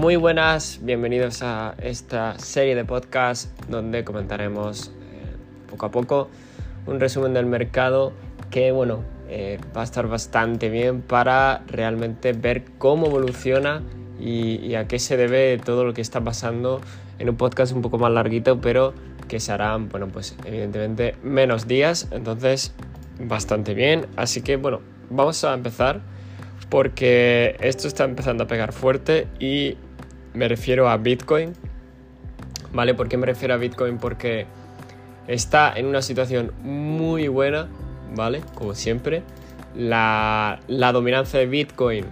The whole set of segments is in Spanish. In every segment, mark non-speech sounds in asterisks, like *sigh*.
Muy buenas, bienvenidos a esta serie de podcast donde comentaremos eh, poco a poco un resumen del mercado que bueno eh, va a estar bastante bien para realmente ver cómo evoluciona y, a qué se debe todo lo que está pasando en un podcast un poco más larguito pero que se harán bueno pues evidentemente menos días. Entonces bastante bien. Así que bueno vamos a empezar porque esto está empezando a pegar fuerte y me refiero a Bitcoin. ¿Vale? ¿Por qué me refiero a Bitcoin? Porque está en una situación muy buena, ¿vale? Como siempre. La, dominancia de Bitcoin,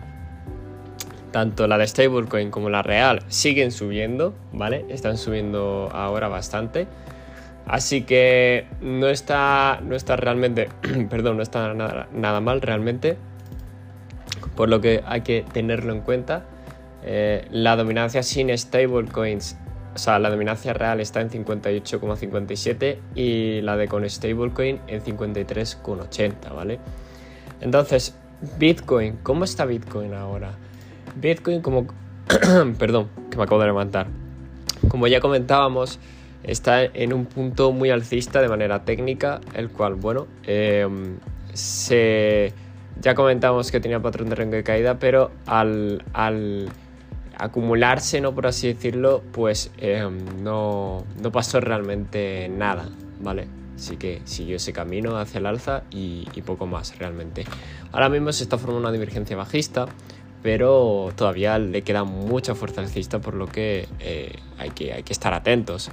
tanto la de stablecoin como la real, siguen subiendo, ¿vale? Están subiendo ahora bastante. Así que no está, no está realmente, *clears throat* perdón, no está nada mal realmente por lo que hay que tenerlo en cuenta. Eh, la dominancia sin stablecoins, o sea, la dominancia real está en 58,57 y la de con stablecoin en 53,80, ¿vale? Entonces, Bitcoin, ¿cómo está Bitcoin ahora? Bitcoin, como. *clears throat* Perdón, que me acabo de levantar. Como ya comentábamos, está en un punto muy alcista de manera técnica, el cual, bueno, eh, se ya comentamos que tenía patrón de rango de caída, pero al, acumularse, ¿no? Por así decirlo, pues em, no, pasó realmente nada, ¿vale? Así que siguió ese camino hacia el alza y, poco más realmente. Ahora mismo se está formando una divergencia bajista, pero todavía le queda mucha fuerza alcista, por lo que, eh, hay, que hay que estar atentos.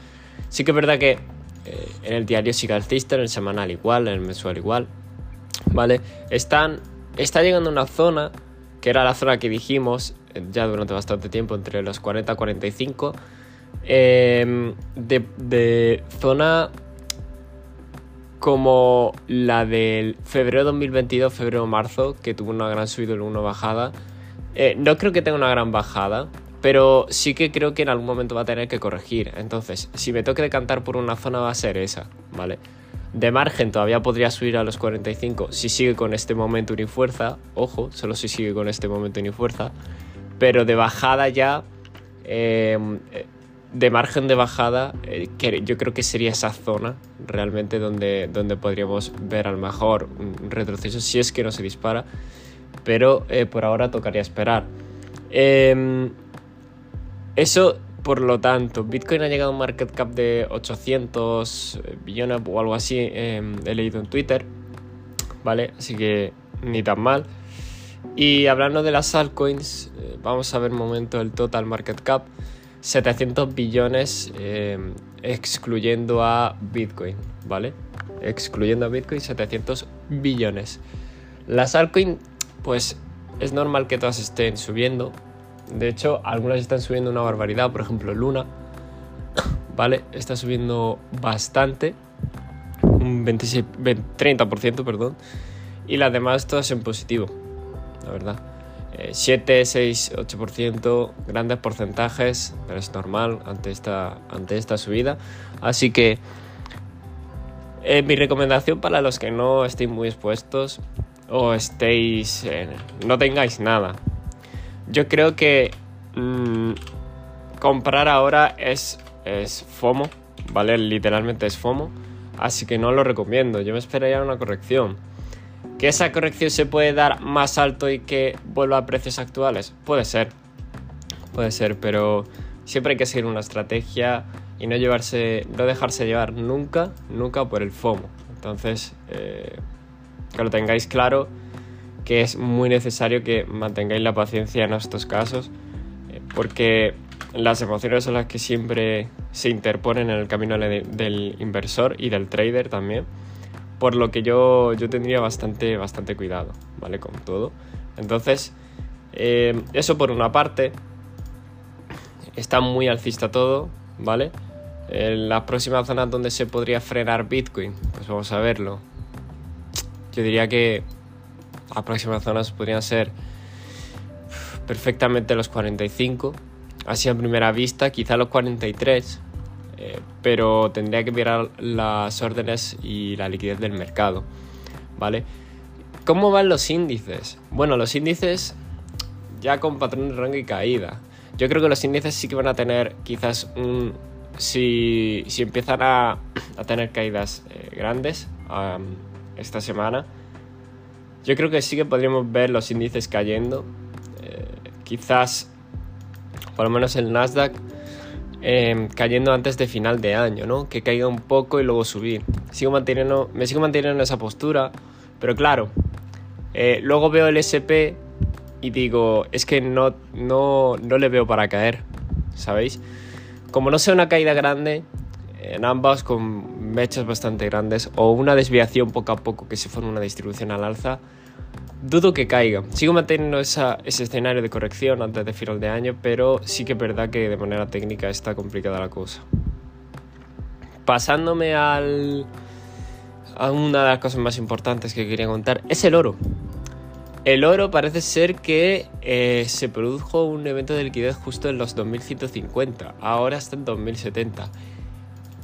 Sí que es verdad que eh, en el diario sigue alcista, en el semanal igual, en el mensual igual, ¿vale? Están está llegando una zona que era la zona que dijimos ya durante bastante tiempo, entre los 40 y 45, em, de, zona como la del febrero 2022, febrero-marzo, que tuvo una gran subida y una bajada. Eh, no creo que tenga una gran bajada, pero sí que creo que en algún momento va a tener que corregir. Entonces, si me toque decantar por una zona va a ser esa, ¿vale? De margen todavía podría subir a los 45 si sigue con este momento y fuerza. Ojo, solo si sigue con este momento y fuerza. Pero de bajada ya. Em, de margen de bajada, eh, yo creo que sería esa zona realmente donde, donde podríamos ver a lo mejor un retroceso si es que no se dispara. Pero eh, por ahora tocaría esperar. Em, eso por lo tanto, Bitcoin ha llegado a un market cap de 800 billones o algo así, em, he leído en Twitter, ¿vale? Así que ni tan mal. Y hablando de las altcoins, eh, vamos a ver un momento el total market cap, 700 billones em, excluyendo a Bitcoin, ¿vale? Excluyendo a Bitcoin, 700 billones. Las altcoins, pues es normal que todas estén subiendo, de hecho, algunas están subiendo una barbaridad, por ejemplo Luna, *coughs* ¿vale? Está subiendo bastante, un 26, 30%, perdón, y las demás todas en positivo, la verdad. 7, 6, 8%, grandes porcentajes, pero es normal ante esta, ante esta subida. Así que eh, mi recomendación para los que no estéis muy expuestos o estéis, no tengáis nada, yo creo que mm, comprar ahora es, es FOMO, ¿vale? Literalmente es FOMO. Así que no lo recomiendo. Yo me esperaría una corrección. ¿Que esa corrección se puede dar más alto y que vuelva a precios actuales? Puede ser. Puede ser, pero siempre hay que seguir una estrategia y no llevarse. no dejarse llevar nunca, nunca por el FOMO. Entonces, eh, que lo tengáis claro que es muy necesario que mantengáis la paciencia en estos casos, eh, porque las emociones son las que siempre se interponen en el camino del inversor y del trader también, por lo que yo, yo tendría bastante, bastante cuidado, ¿vale? Con todo. Entonces, eh, eso por una parte, está muy alcista todo, ¿vale? En las próximas zonas donde se podría frenar Bitcoin, pues vamos a verlo. Yo diría que las próximas zonas podrían ser perfectamente los 45, así a primera vista, quizá los 43, eh, pero tendría que mirar las órdenes y la liquidez del mercado, ¿vale? ¿Cómo van los índices? Bueno, los índices ya con patrón de rango y caída. Yo creo que los índices sí que van a tener quizás un... Si, si empiezan a, a tener caídas eh, grandes esta semana, yo creo que sí que podríamos ver los índices cayendo. Eh, quizás, por lo menos el Nasdaq, em, cayendo antes de final de año, ¿no? Que caiga un poco y luego subir. Sigo manteniendo, me sigo manteniendo en esa postura, pero claro, eh, luego veo el SP y digo, es que no, no, no le veo para caer, ¿sabéis? Como no sea una caída grande, en ambas con mechas bastante grandes o una desviación poco a poco que se forme una distribución al alza, dudo que caiga. Sigo manteniendo ese escenario de corrección antes de final de año, pero sí que es verdad que de manera técnica está complicada la cosa. Pasándome al, a una de las cosas más importantes que quería contar, es el oro. El oro parece ser que eh, se produjo un evento de liquidez justo en los 2150, ahora está en 2070.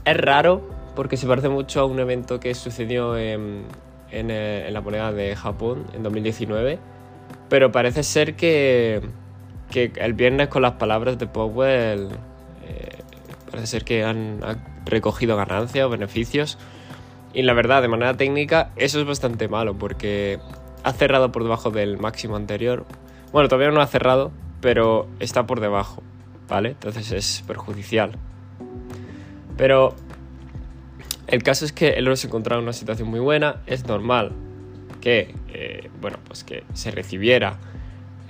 Es raro porque se parece mucho a un evento que sucedió en, eh, la moneda de Japón en 2019, pero parece ser que, el viernes con las palabras de Powell eh, parece ser que han, recogido ganancias o beneficios. Y la verdad, de manera técnica, eso es bastante malo porque ha cerrado por debajo del máximo anterior. Bueno, todavía no ha cerrado, pero está por debajo, ¿vale? Entonces es perjudicial. Pero el caso es que el oro se encontraba en una situación muy buena, es normal que, eh, bueno, pues que se recibiera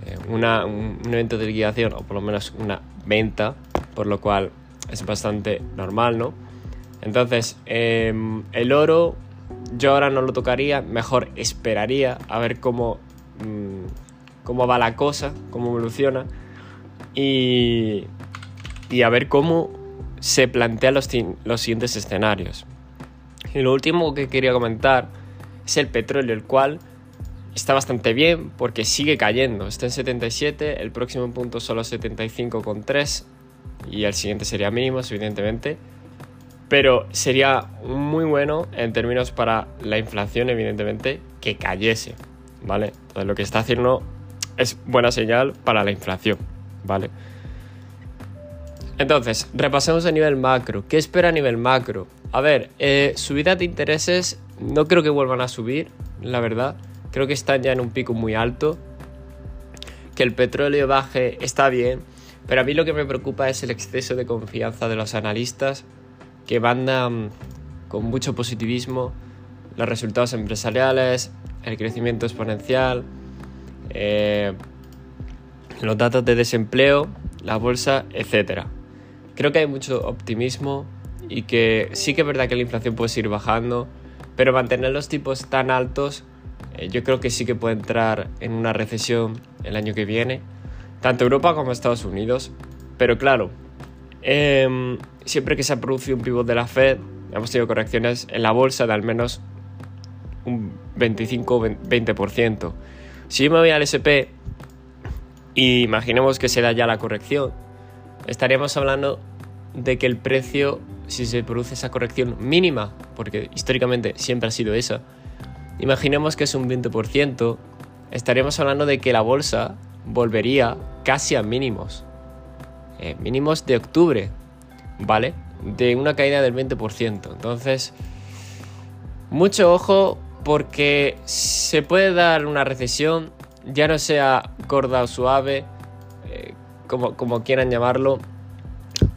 eh, un, evento de liquidación o por lo menos una venta, por lo cual es bastante normal, ¿no? Entonces, em, el oro yo ahora no lo tocaría, mejor esperaría a ver cómo, mm, cómo va la cosa, cómo evoluciona y, y a ver cómo se plantean los, los siguientes escenarios. Y lo último que quería comentar es el petróleo, el cual está bastante bien porque sigue cayendo. Está en 77, el próximo punto solo 75,3 y el siguiente sería mínimos, evidentemente. Pero sería muy bueno en términos para la inflación, evidentemente, que cayese, ¿vale? Entonces lo que está haciendo es buena señal para la inflación, ¿vale? Entonces, repasemos a nivel macro. ¿Qué espera a nivel macro? A ver, eh, subida de intereses no creo que vuelvan a subir, la verdad. Creo que están ya en un pico muy alto. Que el petróleo baje está bien, pero a mí lo que me preocupa es el exceso de confianza de los analistas que mandan con mucho positivismo los resultados empresariales, el crecimiento exponencial, eh, los datos de desempleo, la bolsa, etc. Creo que hay mucho optimismo y que sí que es verdad que la inflación puede seguir bajando, pero mantener los tipos tan altos eh, yo creo que sí que puede entrar en una recesión el año que viene, tanto Europa como Estados Unidos. Pero claro, Em, siempre que se ha producido un pivot de la Fed, hemos tenido correcciones en la bolsa de al menos un 25-20%. Si yo me voy al SP y imaginemos que se da ya la corrección, estaríamos hablando de que el precio, si se produce esa corrección mínima, porque históricamente siempre ha sido esa, imaginemos que es un 20%, estaríamos hablando de que la bolsa volvería casi a mínimos. Eh, mínimos de octubre, ¿vale? De una caída del 20%. Entonces, mucho ojo porque se puede dar una recesión, ya no sea gorda o suave, eh, como, como quieran llamarlo,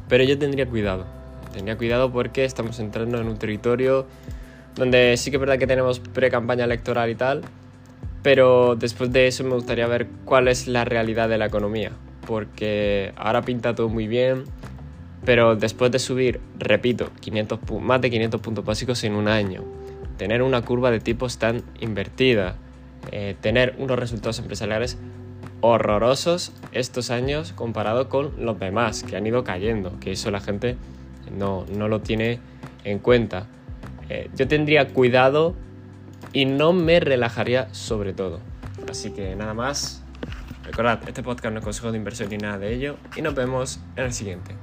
pero yo tendría cuidado. Tendría cuidado porque estamos entrando en un territorio donde sí que es verdad que tenemos pre-campaña electoral y tal, pero después de eso me gustaría ver cuál es la realidad de la economía porque ahora pinta todo muy bien, pero después de subir, repito, 500, más de 500 puntos básicos en un año, tener una curva de tipos tan invertida, eh, tener unos resultados empresariales horrorosos estos años comparado con los demás que han ido cayendo, que eso la gente no, lo tiene en cuenta. Eh, yo tendría cuidado y no me relajaría sobre todo. Así que nada más, Recordad, este podcast no es consejo de inversión ni nada de ello y nos vemos en el siguiente.